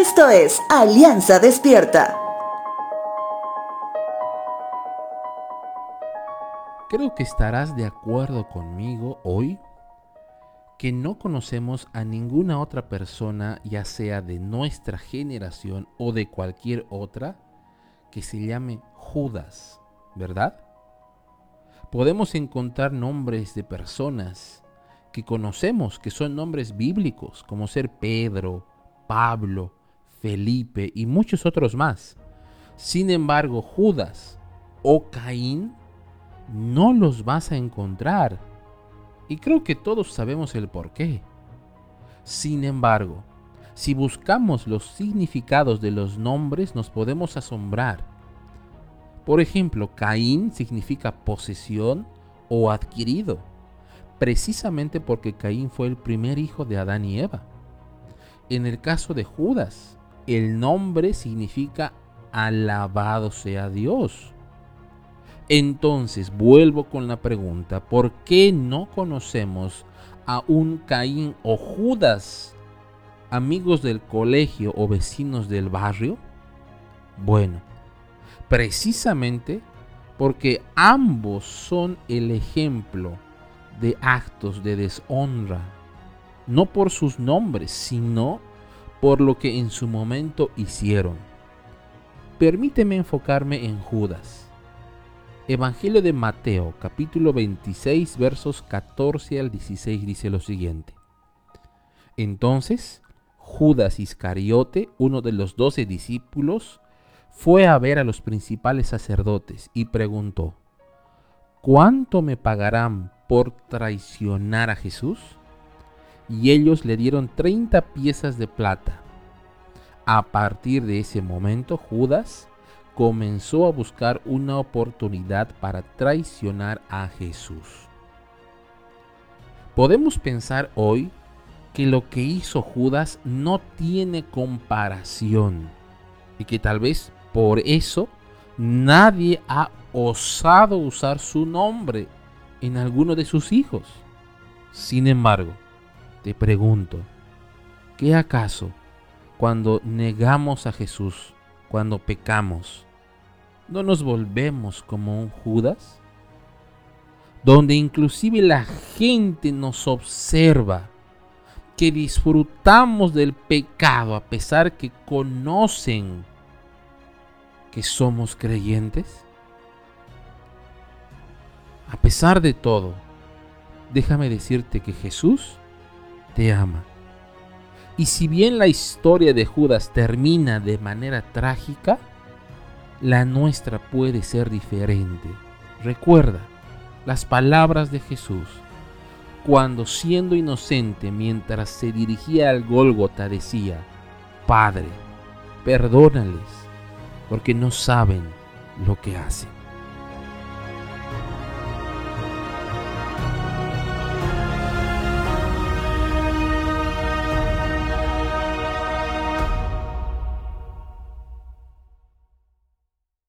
Esto es Alianza Despierta. Creo que estarás de acuerdo conmigo hoy que no conocemos a ninguna otra persona, ya sea de nuestra generación o de cualquier otra, que se llame Judas, ¿verdad? Podemos encontrar nombres de personas que conocemos, que son nombres bíblicos, como ser Pedro, Pablo, Felipe y muchos otros más. Sin embargo, Judas o Caín no los vas a encontrar y creo que todos sabemos el por qué. Sin embargo, si buscamos los significados de los nombres nos podemos asombrar. Por ejemplo, Caín significa posesión o adquirido, precisamente porque Caín fue el primer hijo de Adán y Eva. En el caso de Judas, el nombre significa alabado sea Dios. Entonces vuelvo con la pregunta, ¿por qué no conocemos a un Caín o Judas, amigos del colegio o vecinos del barrio? Bueno, precisamente porque ambos son el ejemplo de actos de deshonra, no por sus nombres, sino por lo que en su momento hicieron. Permíteme enfocarme en Judas Evangelio de Mateo, capítulo 26, versos 14 al 16 dice lo siguiente. Entonces, Judas Iscariote, uno de los doce discípulos, fue a ver a los principales sacerdotes y preguntó, ¿cuánto me pagarán por traicionar a Jesús? Y ellos le dieron 30 piezas de plata. A partir de ese momento, Judas comenzó a buscar una oportunidad para traicionar a Jesús. Podemos pensar hoy que lo que hizo Judas no tiene comparación y que tal vez por eso nadie ha osado usar su nombre en alguno de sus hijos. Sin embargo, te pregunto, ¿qué acaso cuando negamos a Jesús cuando pecamos, ¿no nos volvemos como un Judas? Donde inclusive la gente nos observa, que disfrutamos del pecado a pesar que conocen que somos creyentes. A pesar de todo, déjame decirte que Jesús te ama y si bien la historia de Judas termina de manera trágica, la nuestra puede ser diferente. Recuerda las palabras de Jesús cuando siendo inocente mientras se dirigía al Gólgota decía, Padre, perdónales, porque no saben lo que hacen.